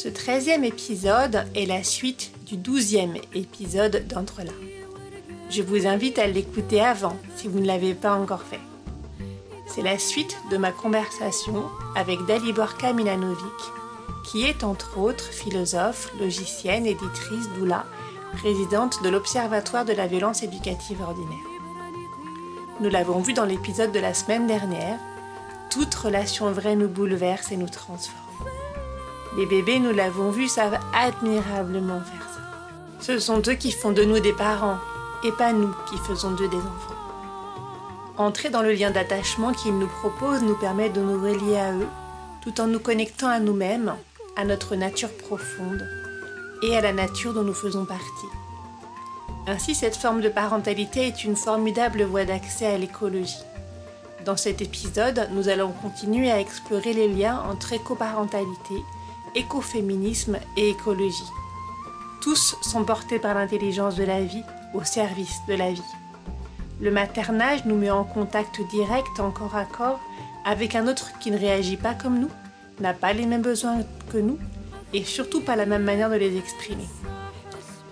Ce treizième épisode est la suite du douzième épisode d'Entre-là. Je vous invite à l'écouter avant si vous ne l'avez pas encore fait. C'est la suite de ma conversation avec Daliborka Milanovic, qui est entre autres philosophe, logicienne, éditrice, doula, présidente de l'Observatoire de la violence éducative ordinaire. Nous l'avons vu dans l'épisode de la semaine dernière, toute relation vraie nous bouleverse et nous transforme. Les bébés, nous l'avons vu, savent admirablement faire ça. Ce sont eux qui font de nous des parents, et pas nous qui faisons d'eux des enfants. Entrer dans le lien d'attachement qu'ils nous proposent nous permet de nous relier à eux, tout en nous connectant à nous-mêmes, à notre nature profonde et à la nature dont nous faisons partie. Ainsi, cette forme de parentalité est une formidable voie d'accès à l'écologie. Dans cet épisode, nous allons continuer à explorer les liens entre écoparentalité, écoféminisme et écologie. Tous sont portés par l'intelligence de la vie au service de la vie. Le maternage nous met en contact direct, en corps à corps, avec un autre qui ne réagit pas comme nous, n'a pas les mêmes besoins que nous et surtout pas la même manière de les exprimer.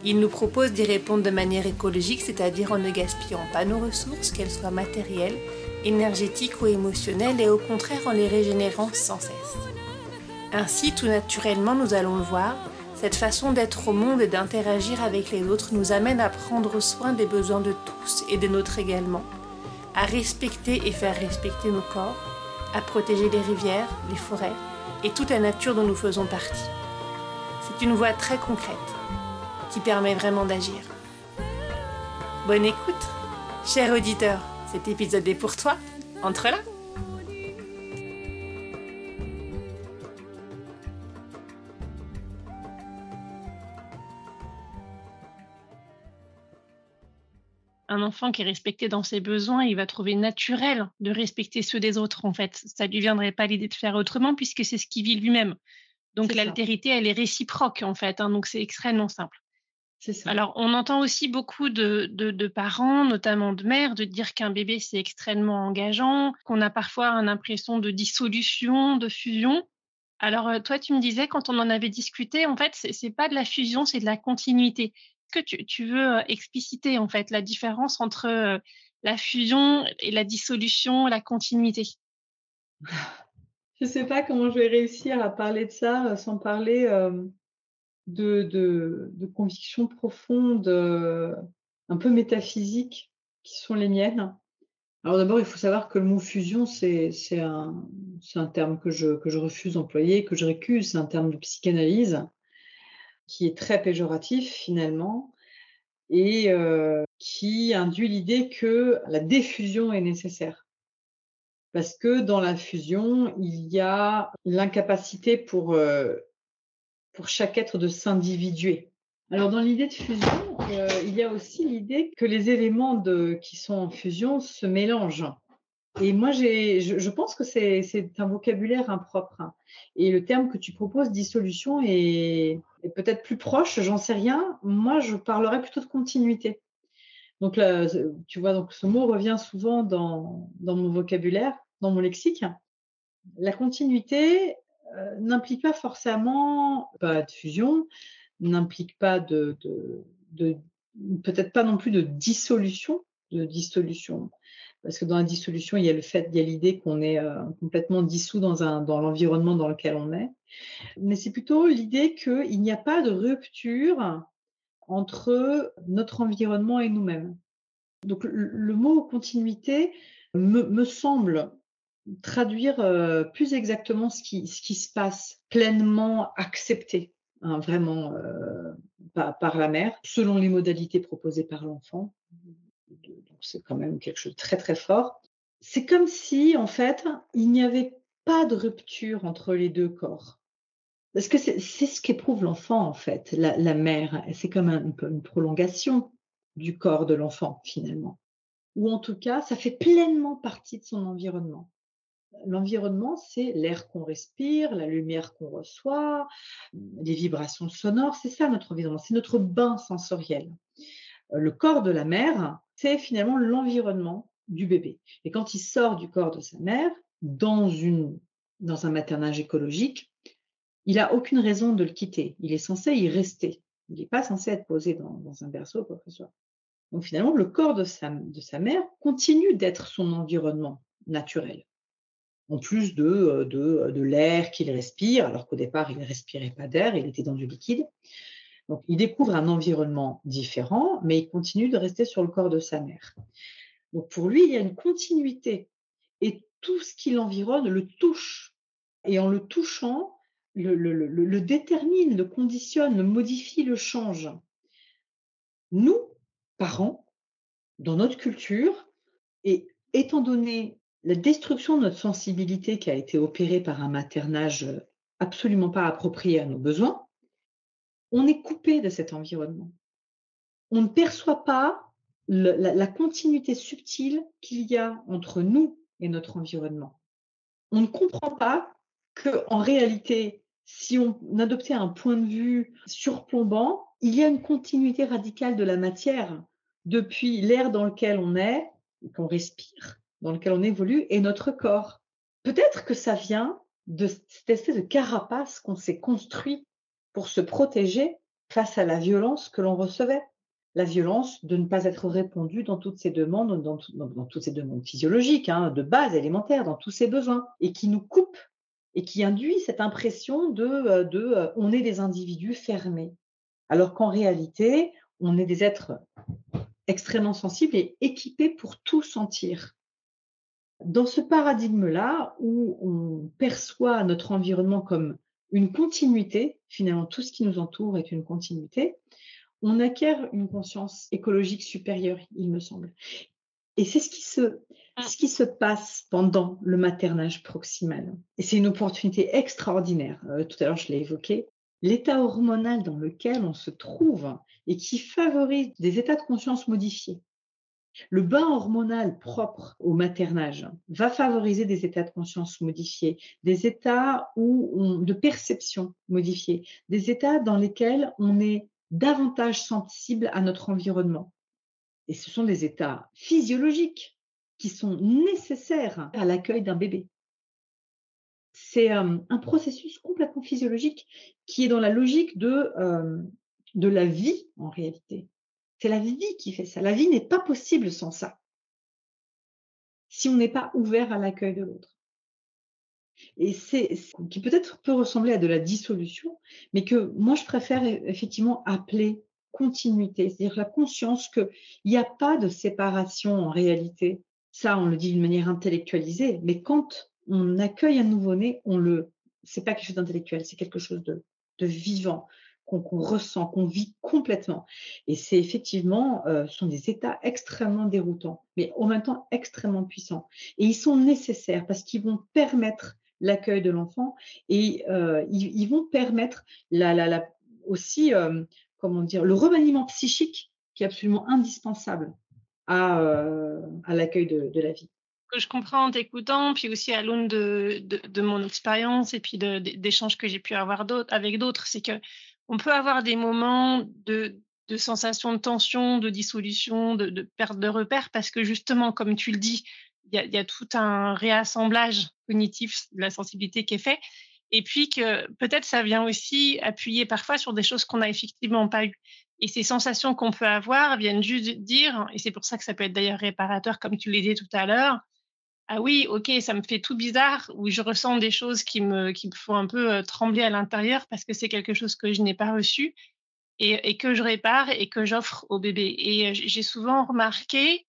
Il nous propose d'y répondre de manière écologique, c'est-à-dire en ne gaspillant pas nos ressources, qu'elles soient matérielles, énergétiques ou émotionnelles, et au contraire en les régénérant sans cesse. Ainsi, tout naturellement, nous allons le voir, cette façon d'être au monde et d'interagir avec les autres nous amène à prendre soin des besoins de tous et des nôtres également, à respecter et faire respecter nos corps, à protéger les rivières, les forêts et toute la nature dont nous faisons partie. C'est une voie très concrète qui permet vraiment d'agir. Bonne écoute, cher auditeur, cet épisode est pour toi. Entre là. Un enfant qui est respecté dans ses besoins, il va trouver naturel de respecter ceux des autres, en fait. Ça ne lui viendrait pas l'idée de faire autrement puisque c'est ce qu'il vit lui-même. Donc l'altérité, elle est réciproque, en fait. Hein, donc c'est extrêmement simple. Ça. Alors, on entend aussi beaucoup de, de, parents, notamment de mères, de dire qu'un bébé, c'est extrêmement engageant, qu'on a parfois une impression de dissolution, de fusion. Alors, euh, toi, tu me disais, quand on en avait discuté, en fait, c'est pas de la fusion, c'est de la continuité que tu, veux expliciter en fait la différence entre la fusion et la dissolution, la continuité? Je ne sais pas comment je vais réussir à parler de ça sans parler de, convictions profondes, un peu métaphysiques, qui sont les miennes. Alors d'abord, il faut savoir que le mot fusion, c'est un, un, terme que je, que je refuse d'employer, que je récuse, c'est un terme de psychanalyse qui est très péjoratif finalement et qui induit l'idée que la diffusion est nécessaire. Parce que dans la fusion, il y a l'incapacité pour, pour chaque être de s'individuer. Alors dans l'idée de fusion, il y a aussi l'idée que les éléments qui sont en fusion se mélangent. Et moi, je, je, pense que c'est un vocabulaire impropre. Et le terme que tu proposes, dissolution, est, peut-être plus proche, j'en sais rien. Moi, je parlerais plutôt de continuité. Donc là, tu vois, donc ce mot revient souvent dans, mon vocabulaire, dans mon lexique. La continuité euh, n'implique pas forcément pas de fusion, n'implique pas de, peut-être pas non plus de dissolution, de dissolution parce que dans la dissolution, il y a le fait, il y a l'idée qu'on est euh, complètement dissous dans, dans l'environnement dans lequel on est. Mais c'est plutôt l'idée qu'il n'y a pas de rupture entre notre environnement et nous-mêmes. Donc le, mot continuité me, semble traduire euh, plus exactement ce qui, se passe, pleinement accepté, hein, vraiment euh, par, par la mère, selon les modalités proposées par l'enfant c'est quand même quelque chose de très très fort. C'est comme si, en fait, il n'y avait pas de rupture entre les deux corps. Parce que c'est ce qu'éprouve l'enfant, en fait, la, mère. C'est comme un, une prolongation du corps de l'enfant, finalement. Ou en tout cas, ça fait pleinement partie de son environnement. L'environnement, c'est l'air qu'on respire, la lumière qu'on reçoit, les vibrations sonores, c'est ça notre environnement, c'est notre bain sensoriel. Euh, le corps de la mère, c'est finalement l'environnement du bébé. Et quand il sort du corps de sa mère, dans, une, dans un maternage écologique, il n'a aucune raison de le quitter. Il est censé y rester. Il n'est pas censé être posé dans, un berceau, quoi que ce soit. Donc finalement, le corps de sa, de sa mère continue d'être son environnement naturel. En plus de, de, de l'air qu'il respire, alors qu'au départ, il ne respirait pas d'air, il était dans du liquide. Donc il découvre un environnement différent, mais il continue de rester sur le corps de sa mère. Donc pour lui, il y a une continuité. Et tout ce qui l'environne le touche. Et en le touchant, le, détermine, le conditionne, le modifie, le change. Nous, parents, dans notre culture, et étant donné la destruction de notre sensibilité qui a été opérée par un maternage absolument pas approprié à nos besoins, on est coupé de cet environnement. On ne perçoit pas la continuité subtile qu'il y a entre nous et notre environnement. On ne comprend pas que, en réalité, si on adoptait un point de vue surplombant, il y a une continuité radicale de la matière depuis l'air dans lequel on est, qu'on respire, dans lequel on évolue, et notre corps. Peut-être que ça vient de cette espèce de carapace qu'on s'est construit pour se protéger face à la violence que l'on recevait. La violence de ne pas être répondu dans toutes ces demandes, dans, toutes ces demandes physiologiques, hein, de base élémentaire, dans tous ces besoins, et qui nous coupe et qui induit cette impression de, euh, euh, on est des individus fermés, alors qu'en réalité, on est des êtres extrêmement sensibles et équipés pour tout sentir. Dans ce paradigme-là, où on perçoit notre environnement comme une continuité, finalement tout ce qui nous entoure est une continuité, on acquiert une conscience écologique supérieure, il me semble. Et c'est ce qui se, ah. ce qui se passe pendant le maternage proximal. Et c'est une opportunité extraordinaire. Euh, tout à l'heure, je l'ai évoqué. L'état hormonal dans lequel on se trouve et qui favorise des états de conscience modifiés. Le bain hormonal propre au maternage va favoriser des états de conscience modifiés, des états où de perception modifiés, des états dans lesquels on est davantage sensible à notre environnement. Et ce sont des états physiologiques qui sont nécessaires à l'accueil d'un bébé. C'est euh, un processus complètement physiologique qui est dans la logique de, euh, de la vie en réalité. C'est la vie qui fait ça. La vie n'est pas possible sans ça. Si on n'est pas ouvert à l'accueil de l'autre. Et c'est qui peut-être peut ressembler à de la dissolution, mais que moi je préfère effectivement appeler continuité, c'est-à-dire la conscience qu'il n'y a pas de séparation en réalité. Ça, on le dit d'une manière intellectualisée, mais quand on accueille un nouveau-né, on le, c'est pas quelque chose d'intellectuel, c'est quelque chose de, vivant qu'on ressent, qu'on vit complètement. Et c'est effectivement, euh, sont des états extrêmement déroutants, mais en même temps extrêmement puissants. Et ils sont nécessaires parce qu'ils vont permettre l'accueil de l'enfant et euh, ils, vont permettre la, la, aussi euh, comment dire, le remaniement psychique qui est absolument indispensable à, euh, à l'accueil de, de, la vie. Que je comprends en t'écoutant, puis aussi à l'aune de, de, mon expérience et puis d'échanges que j'ai pu avoir avec d'autres, c'est que on peut avoir des moments de, de sensation de tension, de dissolution, de, perte de repères, parce que justement, comme tu le dis, il y, y a, tout un réassemblage cognitif de la sensibilité qui est fait et puis que peut-être ça vient aussi appuyer parfois sur des choses qu'on n'a effectivement pas eues. Et ces sensations qu'on peut avoir viennent juste dire, et c'est pour ça que ça peut être d'ailleurs réparateur, comme tu l'as dit tout à l'heure, ah oui, ok, ça me fait tout bizarre, ou je ressens des choses qui me, qui font un peu trembler à l'intérieur parce que c'est quelque chose que je n'ai pas reçu et, que je répare et que j'offre au bébé. Et j'ai souvent remarqué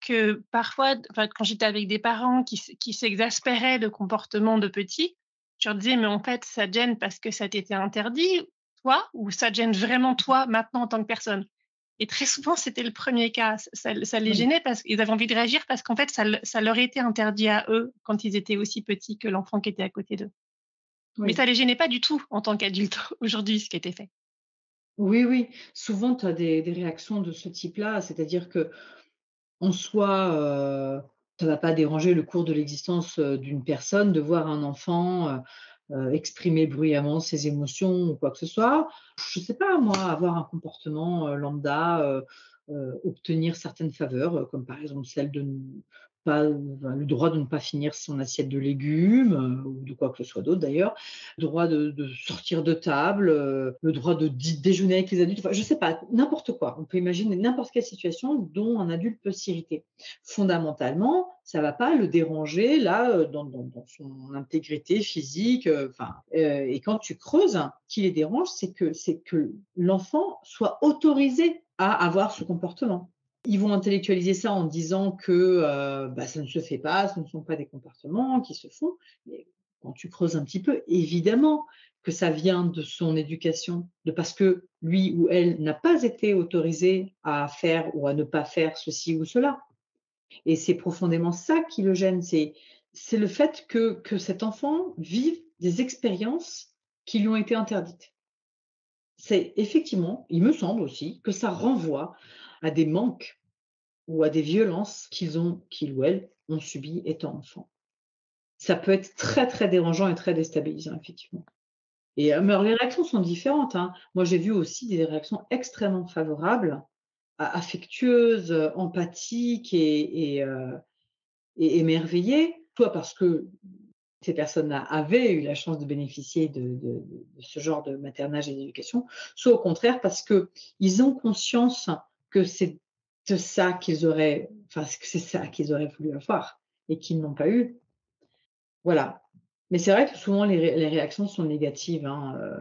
que parfois, quand j'étais avec des parents qui, qui s'exaspéraient de comportements de petits, je leur disais, mais en fait, ça gêne parce que ça t'était interdit, toi, ou ça gêne vraiment toi maintenant en tant que personne? Et très souvent, c'était le premier cas. Ça, les gênait parce qu'ils avaient envie de réagir parce qu'en fait, ça, ça, leur était interdit à eux quand ils étaient aussi petits que l'enfant qui était à côté d'eux. Mais ça ne les gênait pas du tout en tant qu'adulte aujourd'hui, ce qui était fait. Oui, oui. Souvent, tu as des, réactions de ce type-là, c'est-à-dire que en soi, ça ne va pas déranger le cours de l'existence d'une personne de voir un enfant exprimer bruyamment ses émotions ou quoi que ce soit. Je ne sais pas, moi, avoir un comportement lambda, obtenir certaines faveurs, comme par exemple celle de le droit de ne pas finir son assiette de légumes euh, ou de quoi que ce soit d'autre d'ailleurs, le droit de, sortir de table, euh, le droit de déjeuner avec les adultes, enfin, je sais pas, n'importe quoi. On peut imaginer n'importe quelle situation dont un adulte peut s'irriter. Fondamentalement, ça va pas le déranger là euh, dans, son intégrité physique. Enfin, et quand tu creuses, qui les dérange, c'est que c'est que l'enfant soit autorisé à avoir ce comportement. Ils vont intellectualiser ça en disant que euh, bah, ça ne se fait pas, ce ne sont pas des comportements qui se font. Mais quand tu creuses un petit peu, évidemment que ça vient de son éducation, de parce que lui ou elle n'a pas été autorisé à faire ou à ne pas faire ceci ou cela. Et c'est profondément ça qui le gêne, c'est, c'est le fait que, que cet enfant vive des expériences qui lui ont été interdites. C'est effectivement, il me semble aussi, que ça renvoie à des manques ou à des violences qu'ils ont, qu'ils ou elles ont subies étant enfants. Ça peut être très très dérangeant et très déstabilisant effectivement. Et euh, mais les réactions sont différentes. Hein. Moi, j'ai vu aussi des réactions extrêmement favorables, affectueuses, empathiques euh, et émerveillées, soit parce que ces personnes-là avaient eu la chance de bénéficier de, de, de ce genre de maternage et d'éducation, soit au contraire parce qu'ils ont conscience que c'est ça qu'ils auraient, enfin, c'est ça qu'ils auraient voulu avoir et qu'ils n'ont pas eu. Voilà. Mais c'est vrai que souvent les, réactions sont négatives. Hein, euh,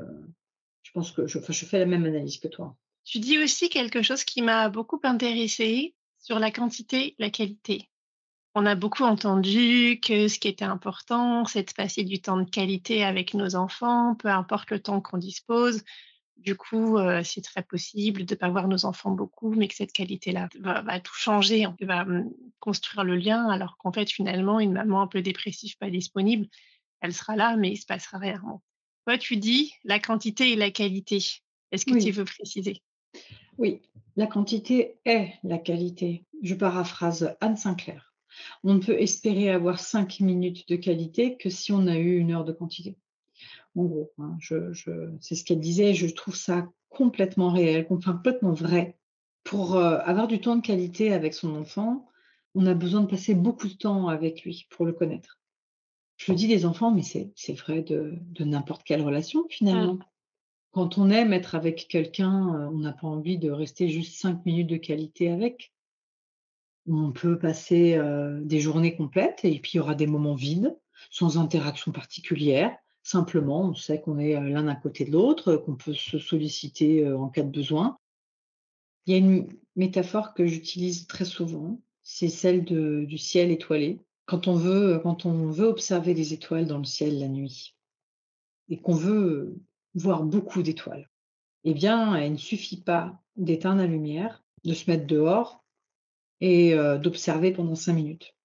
je pense que je, je fais la même analyse que toi. Tu dis aussi quelque chose qui m'a beaucoup intéressée sur la quantité, la qualité. On a beaucoup entendu que ce qui était important, c'est de passer du temps de qualité avec nos enfants, peu importe le temps qu'on dispose, du coup, c'est très possible de ne pas voir nos enfants beaucoup, mais que cette qualité-là va, tout changer, on va mmh, construire le lien, alors qu'en fait, finalement, une maman un peu dépressive, pas disponible, elle sera là, mais il se passera rien. Toi, tu dis la quantité et la qualité. Est-ce que tu veux préciser? Oui, la quantité est la qualité. Je paraphrase Anne Sinclair. On ne peut espérer avoir cinq minutes de qualité que si on a eu une heure de quantité en gros. Hein. Je, c'est ce qu'elle disait, je trouve ça complètement réel, complètement vrai. Pour euh, avoir du temps de qualité avec son enfant, on a besoin de passer beaucoup de temps avec lui pour le connaître. Je le dis des enfants, mais c'est vrai de, n'importe quelle relation finalement. Mmh. Quand on aime être avec quelqu'un, euh, on n'a pas envie de rester juste cinq minutes de qualité avec. On peut passer euh, des journées complètes et puis il y aura des moments vides, sans interaction particulière. Simplement, on sait qu'on est l'un à côté de l'autre, qu'on peut se solliciter en cas de besoin. Il y a une métaphore que j'utilise très souvent, c'est celle du ciel étoilé. Quand on, veut, observer des étoiles dans le ciel la nuit et qu'on veut voir beaucoup d'étoiles, eh bien, il ne suffit pas d'éteindre la lumière, de se mettre dehors et d'observer pendant cinq minutes.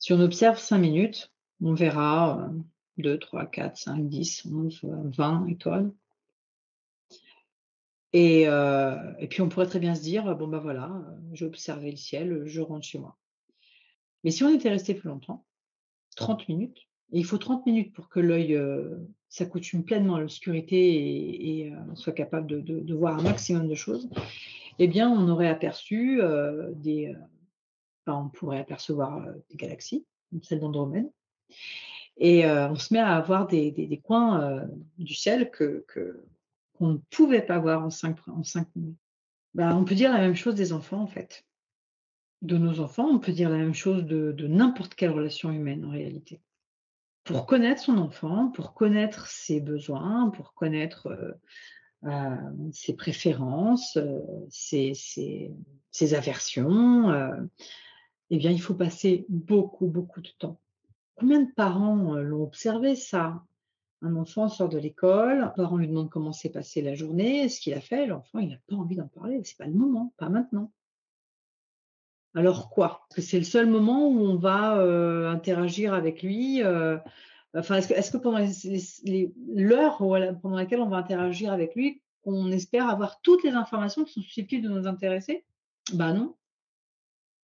Si on observe cinq minutes, on verra 2, 3, 4, 5, 10, 11, 20 étoiles. Et, euh, et, puis on pourrait très bien se dire, bon ben voilà, j'ai observé le ciel, je rentre chez moi. Mais si on était resté plus longtemps, 30 minutes, et il faut 30 minutes pour que l'œil euh, s'accoutume pleinement à l'obscurité et, euh, soit capable de, de, voir un maximum de choses, eh bien on aurait aperçu des... Enfin, on pourrait apercevoir des galaxies, celle d'Andromède, et on se met à avoir des, des, coins du ciel que, qu'on ne pouvait pas voir en cinq, en cinq minutes. Bah, on peut dire la même chose des enfants, en fait. De nos enfants, on peut dire la même chose de, de n'importe quelle relation humaine, en réalité. Pour connaître son enfant, pour connaître ses besoins, pour connaître euh, ses préférences, ses, ses, ses, aversions, eh bien, il faut passer beaucoup, beaucoup de temps Combien de parents l'ont observé ça? Un enfant sort de l'école, un parent lui demande comment s'est passée la journée, ce qu'il a fait, l'enfant il n'a pas envie d'en parler, c'est pas le moment, pas maintenant. Alors quoi? Que c'est le seul moment où on va interagir avec lui Enfin, est-ce que, pendant l'heure pendant laquelle on va interagir avec lui, on espère avoir toutes les informations qui sont susceptibles de nous intéresser? Ben non.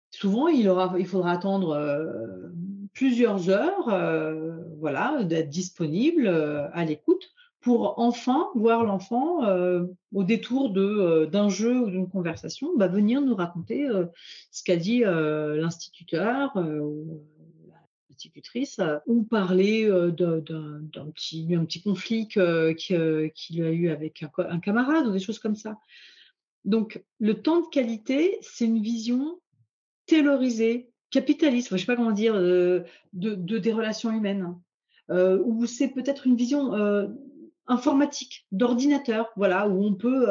Souvent, il, aura, il faudra attendre euh, plusieurs heures, euh, voilà, d'être disponible euh, à l'écoute pour enfin voir l'enfant au détour d'un jeu ou d'une conversation, bah, venir nous raconter ce qu'a dit l'instituteur ou l'institutrice, ou parler d'un petit, petit conflit qu'il a eu avec un, un camarade ou des choses comme ça. Donc, le temps de qualité, c'est une vision taylorisée, capitaliste, je ne sais pas comment dire, de, de, des relations humaines, euh, ou c'est peut-être une vision informatique, d'ordinateur, voilà, où on peut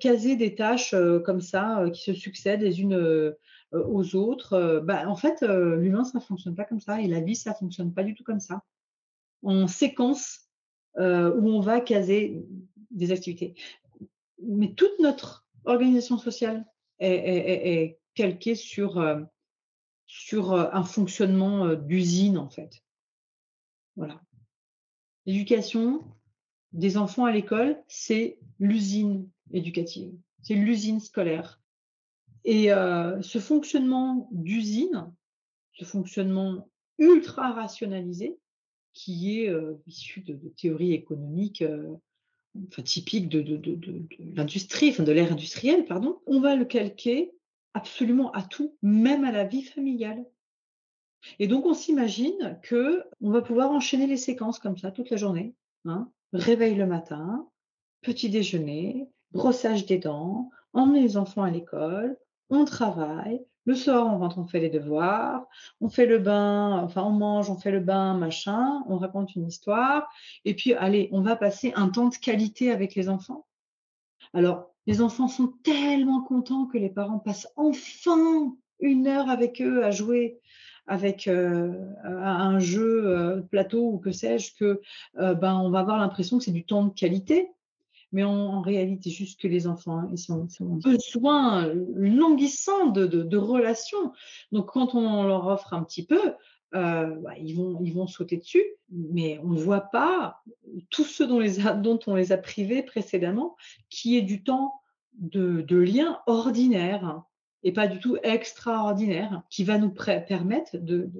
caser des tâches comme ça qui se succèdent les unes aux autres. Bah, en fait, l'humain, ça ne fonctionne pas comme ça, et la vie, ça ne fonctionne pas du tout comme ça. En séquence où on va caser des activités. Mais toute notre organisation sociale est calquée sur, sur un fonctionnement d'usine, en fait. Voilà. L'éducation des enfants à l'école, c'est l'usine éducative, c'est l'usine scolaire. Et ce fonctionnement d'usine, ce fonctionnement ultra rationalisé, qui est issu de, théories économiques enfin, typiques de, de l'industrie, enfin de l'ère industrielle, pardon, on va le calquer absolument à tout, même à la vie familiale. Et donc, on s'imagine que on va pouvoir enchaîner les séquences comme ça toute la journée. Hein. Réveil le matin, petit déjeuner, brossage des dents, emmener les enfants à l'école, on travaille. Le soir, on rentre, on fait les devoirs, on fait le bain, enfin on mange, on fait le bain, machin, on raconte une histoire, et puis allez, on va passer un temps de qualité avec les enfants. Alors, les enfants sont tellement contents que les parents passent enfin une heure avec eux à jouer avec euh, un jeu euh, plateau ou que sais-je, que euh, ben, on va avoir l'impression que c'est du temps de qualité. Mais en, réalité, juste que les enfants, hein, ils ont, besoin languissant de, de, relations. Donc, quand on leur offre un petit peu, bah, ils, vont, ils vont sauter dessus, mais on ne voit pas tout ce dont, on les a privés précédemment, qui est du temps de, de lien ordinaire et pas du tout extraordinaire, qui va nous permettre de,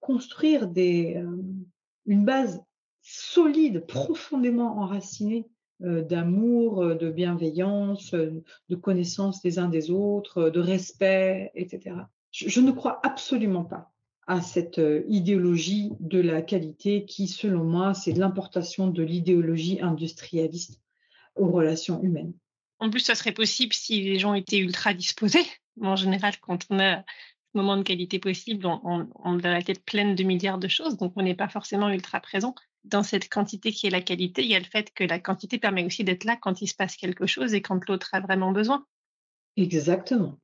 construire euh, une base solide, profondément enracinée euh, d'amour, euh, de bienveillance, de connaissance des uns des autres, de respect, etc. Je, ne crois absolument pas à cette idéologie de la qualité qui, selon moi, c'est de l'importation de l'idéologie industrialiste aux relations humaines. En plus, ça serait possible si les gens étaient ultra disposés. En général, quand on a ce moment de qualité possible, on, a la tête pleine de milliards de choses, donc on n'est pas forcément ultra présent. Dans cette quantité qui est la qualité, il y a le fait que la quantité permet aussi d'être là quand il se passe quelque chose et quand l'autre a vraiment besoin. Exactement.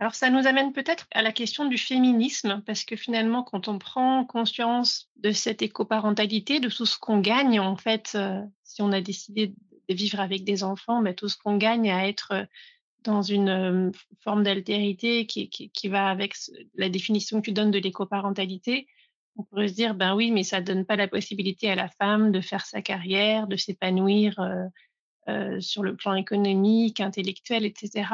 Alors ça nous amène peut-être à la question du féminisme, parce que finalement, quand on prend conscience de cette écoparentalité, de tout ce qu'on gagne, en fait, euh, si on a décidé vivre avec des enfants, mais tout ce qu'on gagne à être euh, dans une euh, forme d'altérité qui, va avec la définition que tu donnes de l'écoparentalité, on pourrait se dire, ben oui, mais ça ne donne pas la possibilité à la femme de faire sa carrière, de s'épanouir sur le plan économique, intellectuel, etc.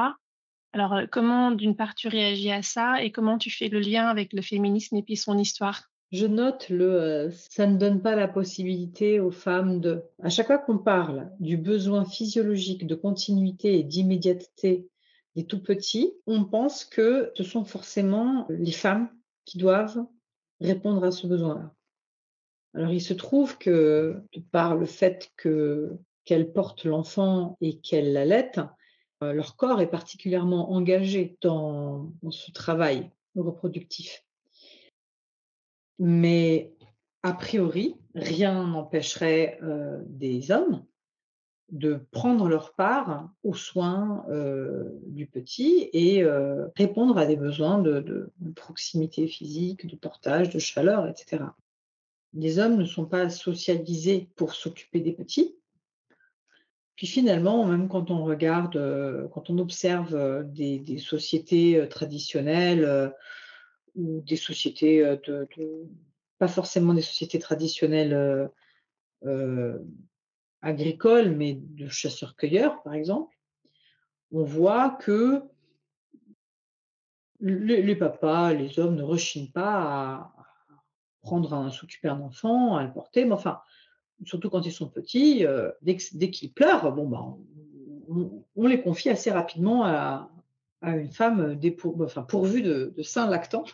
Alors, comment, d'une part, tu réagis à ça et comment tu fais le lien avec le féminisme et puis son histoire? Je note le euh, ça ne donne pas la possibilité aux femmes de. À chaque fois qu'on parle du besoin physiologique de continuité et d'immédiateté des tout petits, on pense que ce sont forcément les femmes qui doivent répondre à ce besoin-là. Alors il se trouve que par le fait que qu'elles portent l'enfant et qu'elles l'allaitent, euh, leur corps est particulièrement engagé dans ce travail reproductif. Mais a priori, rien n'empêcherait euh, des hommes de prendre leur part aux soins euh, du petit et euh, répondre à des besoins de, proximité physique, de portage, de chaleur, etc. Les hommes ne sont pas socialisés pour s'occuper des petits. Puis finalement, même quand on regarde, quand on observe des sociétés traditionnelles, ou des sociétés de, pas forcément des sociétés traditionnelles agricoles, mais de chasseurs-cueilleurs, par exemple, on voit que les, papas, les hommes ne rechignent pas à prendre un, s'occuper d'un enfant, à le porter, mais enfin, surtout quand ils sont petits, dès, qu'ils pleurent, bon, ben, on, les confie assez rapidement à, une femme enfin, pourvue de, de seins lactants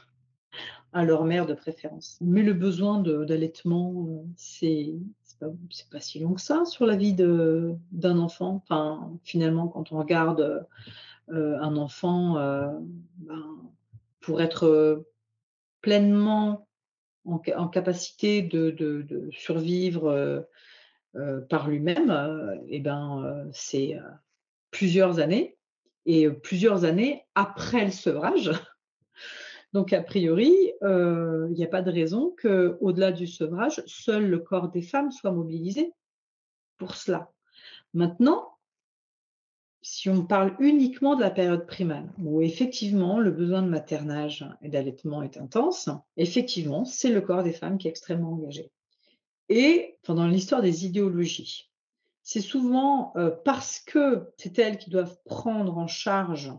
à leur mère de préférence. Mais le besoin d'allaitement, euh, c'est pas, pas si long que ça sur la vie d'un enfant. Enfin, finalement, quand on regarde euh, un enfant, euh, ben, pour être pleinement en, capacité de, survivre par lui-même, et ben, c'est plusieurs années. Et plusieurs années après le sevrage, donc, a priori, euh, il n'y a pas de raison qu'au-delà du sevrage, seul le corps des femmes soit mobilisé pour cela. Maintenant, si on parle uniquement de la période primale, où effectivement le besoin de maternage et d'allaitement est intense, effectivement, c'est le corps des femmes qui est extrêmement engagé. Et pendant l'histoire des idéologies, c'est souvent euh, parce que c'est elles qui doivent prendre en charge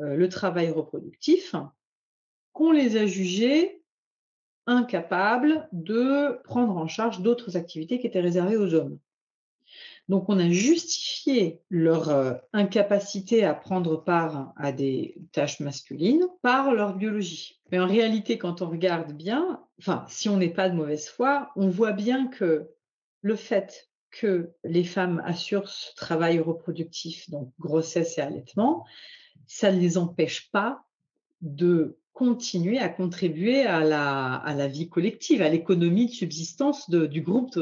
euh, le travail reproductif qu'on les a jugés incapables de prendre en charge d'autres activités qui étaient réservées aux hommes. Donc on a justifié leur euh, incapacité à prendre part à des tâches masculines par leur biologie. Mais en réalité, quand on regarde bien, si on n'est pas de mauvaise foi, on voit bien que le fait que les femmes assurent ce travail reproductif, donc grossesse et allaitement, ça ne les empêche pas de continuer à contribuer à la, à la vie collective, à l'économie de subsistance du groupe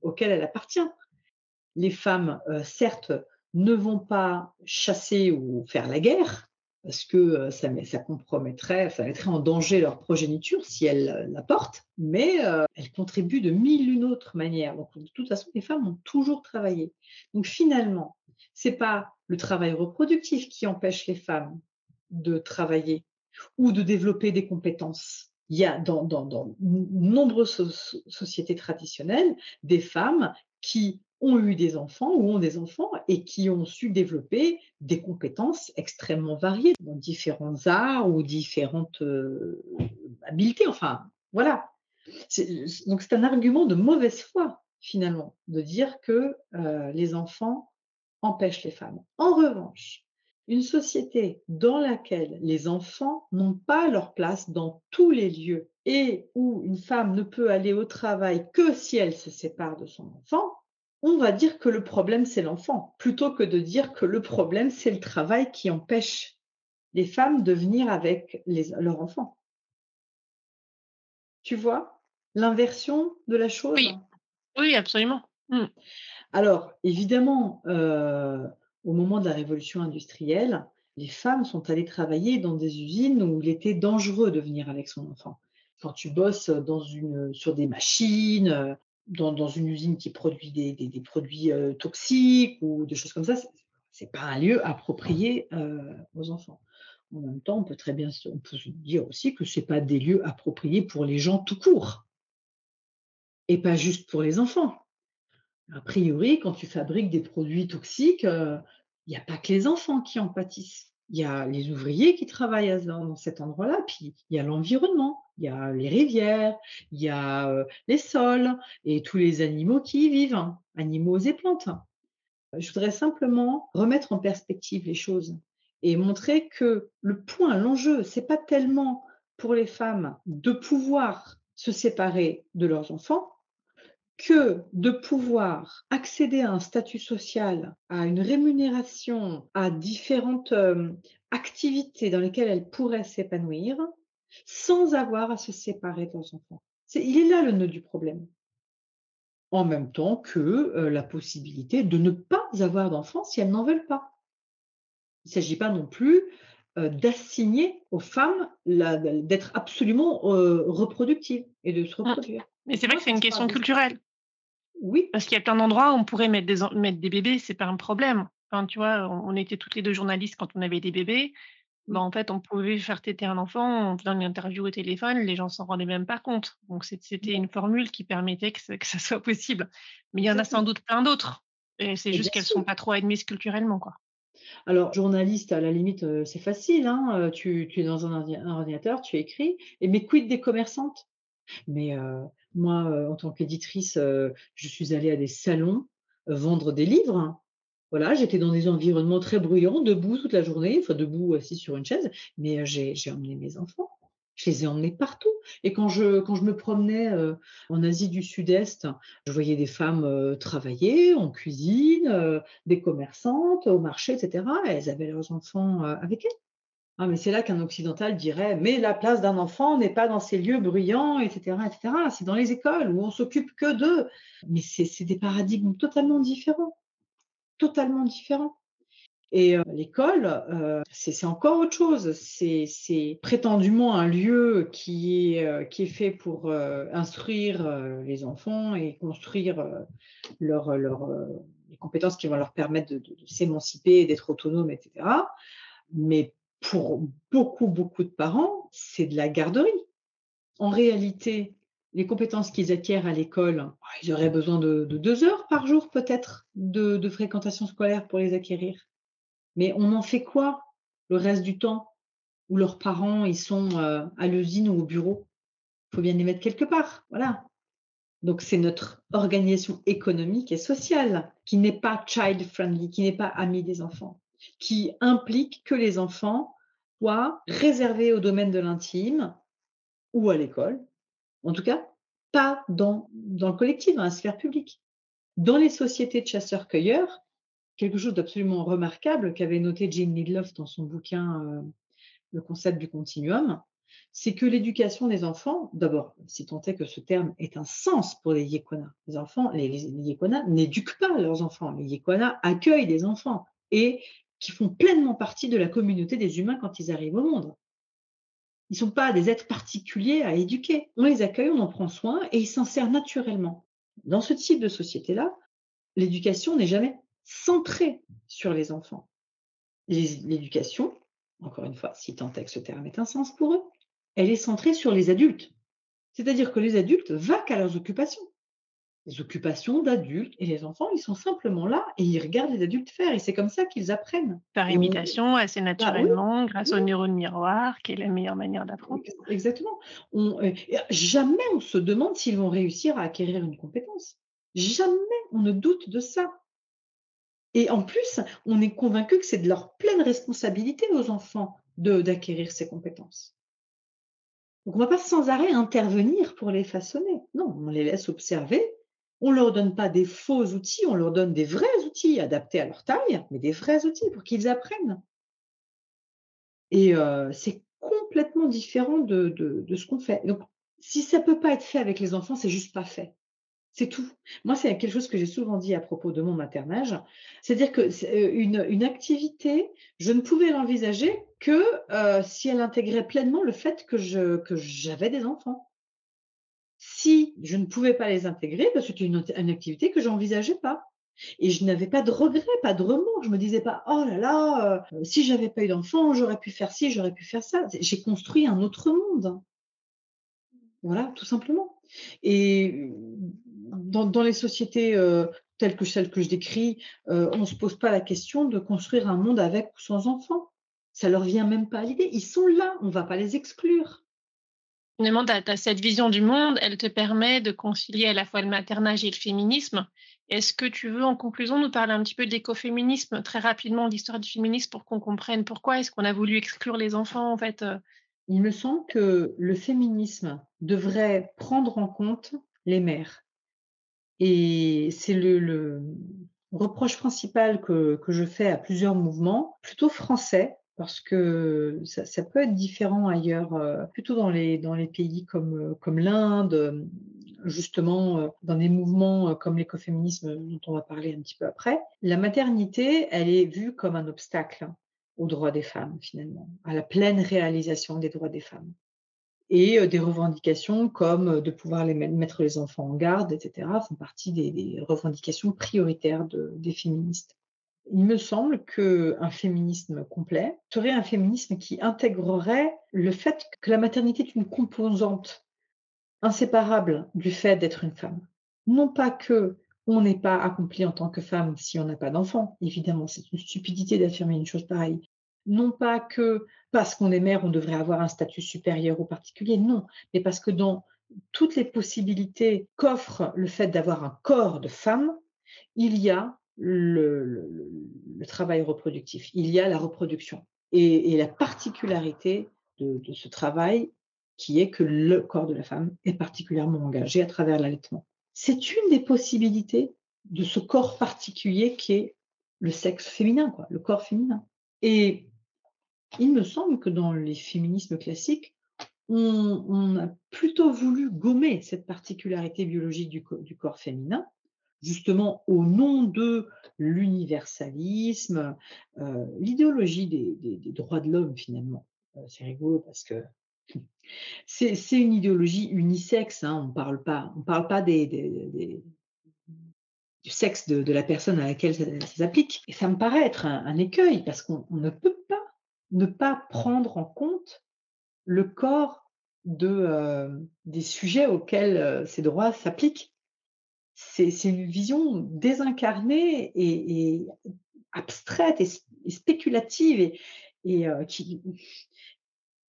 auquel elle appartient. Les femmes, euh, certes, ne vont pas chasser ou faire la guerre, parce que euh, ça, compromettrait, ça mettrait en danger leur progéniture si elles euh, la portent, mais elles contribuent de mille une autres manières. Donc, de toute façon, les femmes ont toujours travaillé. Donc, finalement, c'est pas le travail reproductif qui empêche les femmes de travailler, ou de développer des compétences. Il y a dans, dans, nombreuses sociétés traditionnelles des femmes qui ont eu des enfants ou ont des enfants et qui ont su développer des compétences extrêmement variées dans différents arts ou différentes euh, habiletés. Enfin, voilà. Donc c'est un argument de mauvaise foi finalement de dire que euh, les enfants empêchent les femmes. En revanche, une société dans laquelle les enfants n'ont pas leur place dans tous les lieux et où une femme ne peut aller au travail que si elle se sépare de son enfant, on va dire que le problème c'est l'enfant, plutôt que de dire que le problème c'est le travail qui empêche les femmes de venir avec leurs enfants. Tu vois l'inversion de la chose? Oui, oui absolument. Mmh. Alors, évidemment, euh, au moment de la révolution industrielle, les femmes sont allées travailler dans des usines où il était dangereux de venir avec son enfant. Quand tu bosses dans une, sur des machines, dans, une usine qui produit des, produits euh, toxiques ou des choses comme ça, c'est pas un lieu approprié euh, aux enfants. En même temps, on peut très bien on dire aussi que c'est pas des lieux appropriés pour les gens tout court et pas juste pour les enfants. A priori, quand tu fabriques des produits toxiques, euh, il n'y a pas que les enfants qui en pâtissent. Il y a les ouvriers qui travaillent dans cet endroit-là, puis il y a l'environnement, il y a les rivières, il y a les sols et tous les animaux qui y vivent, hein, animaux et plantes. Je voudrais simplement remettre en perspective les choses et montrer que le point, l'enjeu, c'est pas tellement pour les femmes de pouvoir se séparer de leurs enfants, que de pouvoir accéder à un statut social, à une rémunération, à différentes activités dans lesquelles elle pourrait s'épanouir, sans avoir à se séparer de son enfants. il est là le nœud du problème. En même temps que euh, la possibilité de ne pas avoir d'enfants si elles n'en veulent pas. Il ne s'agit pas non plus euh, d'assigner aux femmes d'être absolument reproductives et de se ah, reproduire. Mais c'est vrai que c'est une question culturelle. Oui. Parce qu'il y a plein d'endroits où on pourrait mettre des, mettre des bébés, c'est pas un problème. Enfin, tu vois, on, était toutes les deux journalistes quand on avait des bébés. Bah, en fait, on pouvait faire téter un enfant en faisant une interview au téléphone, les gens s'en rendaient même pas compte. Donc c'était une formule qui permettait que ça soit possible. Mais il y en a sans doute plein d'autres et c'est juste qu'elles sont pas trop admises culturellement, quoi. Alors, journaliste, à la limite, c'est facile, hein, tu tu es dans un ordinateur, tu écris et mais quid des commerçantes? Mais moi, en tant qu'éditrice, je suis allée à des salons, vendre des livres. Voilà, j'étais dans des environnements très bruyants, debout toute la journée, enfin debout, assis sur une chaise, mais j'ai emmené mes enfants. Je les ai emmenés partout. Et quand je, quand je me promenais en Asie du Sud-Est, je voyais des femmes travailler en cuisine, des commerçantes au marché, etc. Et elles avaient leurs enfants avec elles. Ah, mais c'est là qu'un occidental dirait, mais la place d'un enfant n'est pas dans ces lieux bruyants, etc., etc. C'est dans les écoles où on s'occupe que d'eux. Mais c'est des paradigmes totalement différents totalement différent. Et l'école, c'est encore autre chose. C'est prétendument un lieu qui est, est fait pour instruire les enfants et construire leur, les compétences qui vont leur permettre de, de s'émanciper, d'être autonomes, etc. Mais pour beaucoup, beaucoup de parents, c'est de la garderie. En réalité, les compétences qu'ils acquièrent à l'école, ils auraient besoin de, deux heures par jour peut-être de, fréquentation scolaire pour les acquérir. Mais on en fait quoi le reste du temps où leurs parents ils sont euh, à l'usine ou au bureau? Il faut bien les mettre quelque part. Voilà. Donc c'est notre organisation économique et sociale qui n'est pas child friendly, qui n'est pas amie des enfants, qui implique que les enfants soient réservés au domaine de l'intime ou à l'école en tout cas, pas dans, le collectif, dans la sphère publique. Dans les sociétés de chasseurs-cueilleurs, quelque chose d'absolument remarquable qu'avait noté Jane Lidloff dans son bouquin euh, Le concept du continuum, c'est que l'éducation des enfants, d'abord, si tant est que ce terme ait un sens pour les Yekwana, les enfants, les, les, n'éduquent pas leurs enfants, les Yekwana accueillent des enfants et qui font pleinement partie de la communauté des humains quand ils arrivent au monde. Ils ne sont pas des êtres particuliers à éduquer. On les accueille, on en prend soin et ils s'en servent naturellement. Dans ce type de société-là, l'éducation n'est jamais centrée sur les enfants. L'éducation, encore une fois, si tant est que ce terme ait un sens pour eux, elle est centrée sur les adultes. C'est-à-dire que les adultes vaquent à leurs occupations les occupations d'adultes et les enfants, ils sont simplement là et ils regardent les adultes faire et c'est comme ça qu'ils apprennent. Par imitation, assez bah naturellement, grâce au neurone miroir, qui est la meilleure manière d'apprendre. Exactement. On, euh, jamais on se demande s'ils vont réussir à acquérir une compétence. Jamais on ne doute de ça. Et en plus, on est convaincu que c'est de leur pleine responsabilité aux enfants d'acquérir ces compétences. Donc on ne va pas sans arrêt intervenir pour les façonner. Non, on les laisse observer on ne leur donne pas des faux outils, on leur donne des vrais outils adaptés à leur taille, mais des vrais outils pour qu'ils apprennent. Et c'est complètement différent de, ce qu'on fait. Donc, si ça ne peut pas être fait avec les enfants, c'est juste pas fait. C'est tout. Moi, c'est quelque chose que j'ai souvent dit à propos de mon maternage. C'est-à-dire que une, activité, je ne pouvais l'envisager que si elle intégrait pleinement le fait que j'avais des enfants si je ne pouvais pas les intégrer, parce que c'était une, activité que j'envisageais pas. Et je n'avais pas de regrets, pas de remords. Je me disais pas, oh là là, euh, si j'avais pas eu d'enfant, j'aurais pu faire ci, j'aurais pu faire ça. J'ai construit un autre monde. Voilà, tout simplement. Et dans, les sociétés euh, telles que celles que je décris, euh, on ne se pose pas la question de construire un monde avec ou sans enfants. Ça leur vient même pas à l'idée. Ils sont là, on ne va pas les exclure. Finalement, tu as, cette vision du monde, elle te permet de concilier à la fois le maternage et le féminisme. Est-ce que tu veux, en conclusion, nous parler un petit peu d'écoféminisme, très rapidement, d'histoire du féminisme, pour qu'on comprenne pourquoi est-ce qu'on a voulu exclure les enfants, en fait euh? Il me semble que le féminisme devrait prendre en compte les mères. Et c'est le, reproche principal que, que je fais à plusieurs mouvements, plutôt français, parce que ça, peut être différent ailleurs, euh, plutôt dans les, pays comme, euh, l'Inde, euh, justement dans des mouvements comme l'écoféminisme dont on va parler un petit peu après. La maternité, elle est vue comme un obstacle aux droits des femmes, finalement, à la pleine réalisation des droits des femmes. Et des revendications comme de pouvoir mettre les enfants en garde, etc., font partie des, revendications prioritaires des féministes. Il me semble qu'un féminisme complet serait un féminisme qui intégrerait le fait que la maternité est une composante inséparable du fait d'être une femme. Non pas que on n'est pas accompli en tant que femme si on n'a pas d'enfant. Évidemment, c'est une stupidité d'affirmer une chose pareille. Non pas que parce qu'on est mère, on devrait avoir un statut supérieur ou particulier, non, mais parce que dans toutes les possibilités qu'offre le fait d'avoir un corps de femme, il y a le, travail reproductif, il y a la reproduction. Et, la particularité de, ce travail, qui est que le corps de la femme est particulièrement engagé à travers l'allaitement. C'est une des possibilités de ce corps particulier qui est le sexe féminin, quoi, le corps féminin. Et il me semble que dans les féminismes classiques, on, a plutôt voulu gommer cette particularité biologique du, corps féminin, justement au nom de l'universalisme, euh, l'idéologie des, droits de l'homme finalement. Euh, c'est rigolo parce que c'est une idéologie unisexe, hein, on ne parle pas, du sexe de, la personne à laquelle ça, s'applique. Et ça me paraît être un écueil parce qu'on ne peut pas ne pas prendre en compte le corps euh, des sujets auxquels ces droits s'appliquent. C'est une vision désincarnée et, abstraite et, spéculative et, euh, qui,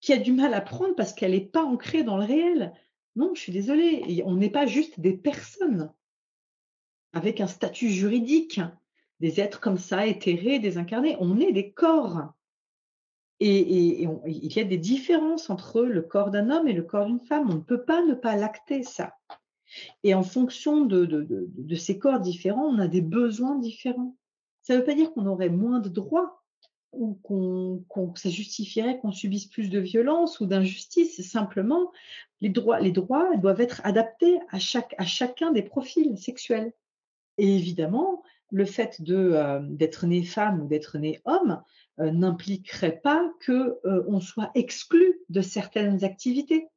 qui a du mal à prendre parce qu'elle n'est pas ancrée dans le réel. Non, je suis désolée, on n'est pas juste des personnes avec un statut juridique, des êtres comme ça, éthérés, désincarnés. On est des corps. Et, il y a des différences entre le corps d'un homme et le corps d'une femme. On ne peut pas ne pas lacter ça. Et en fonction de, ces corps différents, on a des besoins différents. Ça ne veut pas dire qu'on aurait moins de droits ou qu'on, ça justifierait qu'on subisse plus de violence ou d'injustice. Simplement, les droits, doivent être adaptés à, chacun des profils sexuels. Et évidemment, le fait euh, d'être né femme ou d'être né homme euh, n'impliquerait pas que euh, soit exclu de certaines activités.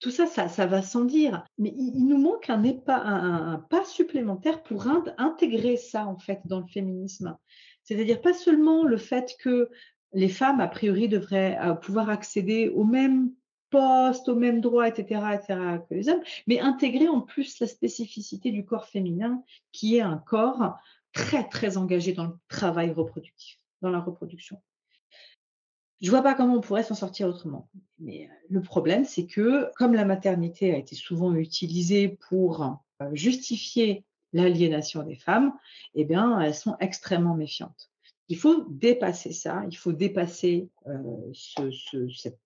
Tout ça, ça, va sans dire. Mais il, nous manque un, pas, un, pas supplémentaire pour intégrer ça en fait dans le féminisme. C'est-à-dire pas seulement le fait que les femmes, a priori, devraient pouvoir accéder aux mêmes postes, aux mêmes droits, etc., etc., que les hommes, mais intégrer en plus la spécificité du corps féminin, qui est un corps très, très engagé dans le travail reproductif dans la reproduction. Je vois pas comment on pourrait s'en sortir autrement. Mais euh, le problème, c'est que comme la maternité a été souvent utilisée pour euh, justifier l'aliénation des femmes, eh bien, elles sont extrêmement méfiantes. Il faut dépasser ça, il faut dépasser euh,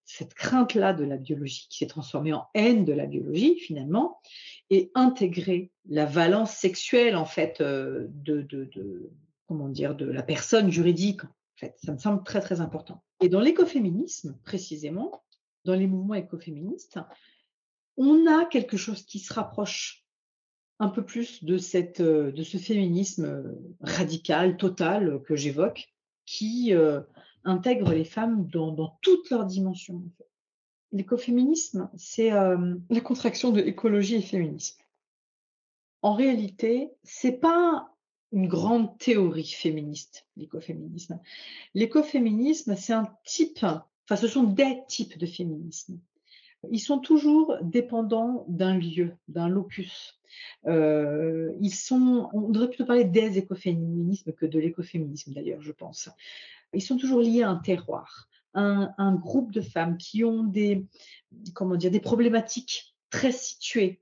cette, crainte-là de la biologie qui s'est transformée en haine de la biologie finalement, et intégrer la valence sexuelle en fait de, de comment dire, de la personne juridique. Ça me semble très très important. Et dans l'écoféminisme, précisément, dans les mouvements écoféministes, on a quelque chose qui se rapproche un peu plus de, cette, de ce féminisme radical, total que j'évoque, qui euh, intègre les femmes dans, toutes leurs dimensions. L'écoféminisme, c'est euh, la contraction de écologie et féminisme. En réalité, c'est pas une grande théorie féministe, l'écoféminisme. L'écoféminisme, c'est un type, enfin ce sont des types de féminisme. Ils sont toujours dépendants d'un lieu, d'un locus. Euh, ils sont, on devrait plutôt parler des écoféminismes que de l'écoféminisme d'ailleurs, je pense. Ils sont toujours liés à un terroir, un, un groupe de femmes qui ont des, comment dire, des problématiques très situées,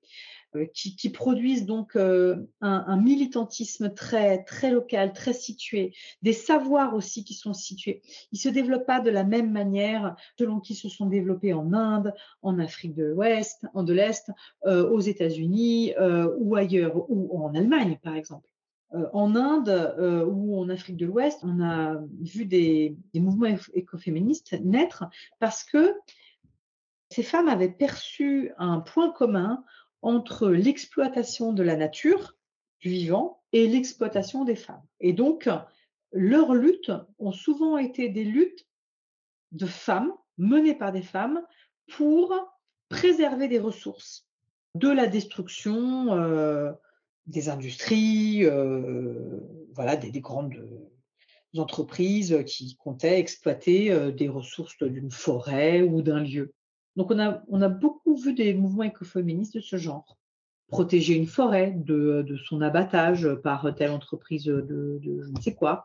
euh, qui, produisent donc euh, un, militantisme très, très local, très situé, des savoirs aussi qui sont situés. Ils ne se développent pas de la même manière selon qu'ils se sont développés en Inde, en Afrique de l'Ouest, en de l'Est, euh, aux États-Unis ou ailleurs, ou en Allemagne par exemple. en Inde ou en Afrique de l'Ouest, on a vu des, des mouvements écoféministes naître parce que ces femmes avaient perçu un point commun entre l'exploitation de la nature, du vivant, et l'exploitation des femmes. Et donc, leurs luttes ont souvent été des luttes de femmes, menées par des femmes, pour préserver des ressources, de la destruction euh, des industries, euh, voilà, des, grandes entreprises qui comptaient exploiter des ressources d'une forêt ou d'un lieu. Donc on a, on a beaucoup vu des mouvements écoféministes de ce genre. Protéger une forêt de, son abattage par telle entreprise de, je ne sais quoi.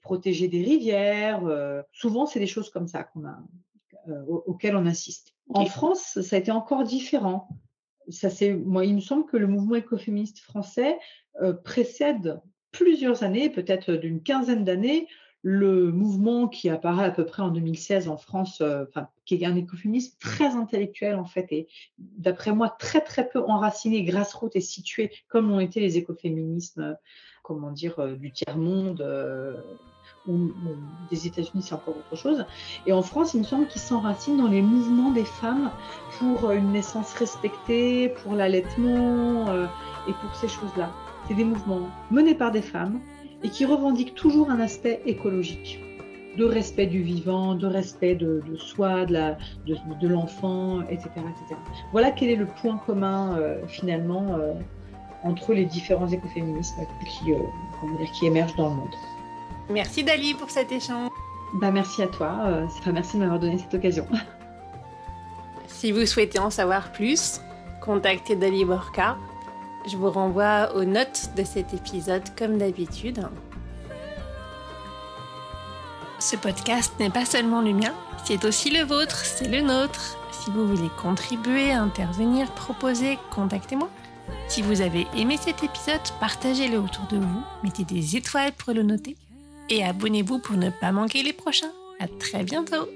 Protéger des rivières. souvent, c'est des choses comme ça qu'on a, auxquelles on insiste. En France, ça a été encore différent. Ça, moi, il me semble que le mouvement écoféministe français précède plusieurs années, peut-être d'une quinzaine d'années, le mouvement qui apparaît à peu près en 2016 en France, euh, qui est un écoféminisme très intellectuel en fait, et d'après moi très très peu enraciné, grassroots et situé comme l'ont été les écoféminismes, comment dire, euh, du tiers-monde euh, ou, des États-Unis, c'est encore autre chose. Et en France, il me semble qu'ils s'enracinent dans les mouvements des femmes pour une naissance respectée, pour l'allaitement et pour ces choses-là. C'est des mouvements menés par des femmes et qui revendiquent toujours un aspect écologique, de respect du vivant, de respect de, soi, de l'enfant, etc., etc. Voilà quel est le point commun euh, finalement euh, entre les différents écoféminismes qui, euh, qui émergent dans le monde. Merci Dali pour cet échange. Bah, merci à toi, enfin, merci de m'avoir donné cette occasion. Si vous souhaitez en savoir plus, contactez Dali Borka je vous renvoie aux notes de cet épisode comme d'habitude. Ce podcast n'est pas seulement le mien, c'est aussi le vôtre, c'est le nôtre. Si vous voulez contribuer, intervenir, proposer, contactez-moi. Si vous avez aimé cet épisode, partagez-le autour de vous, mettez des étoiles pour le noter et abonnez-vous pour ne pas manquer les prochains. À très bientôt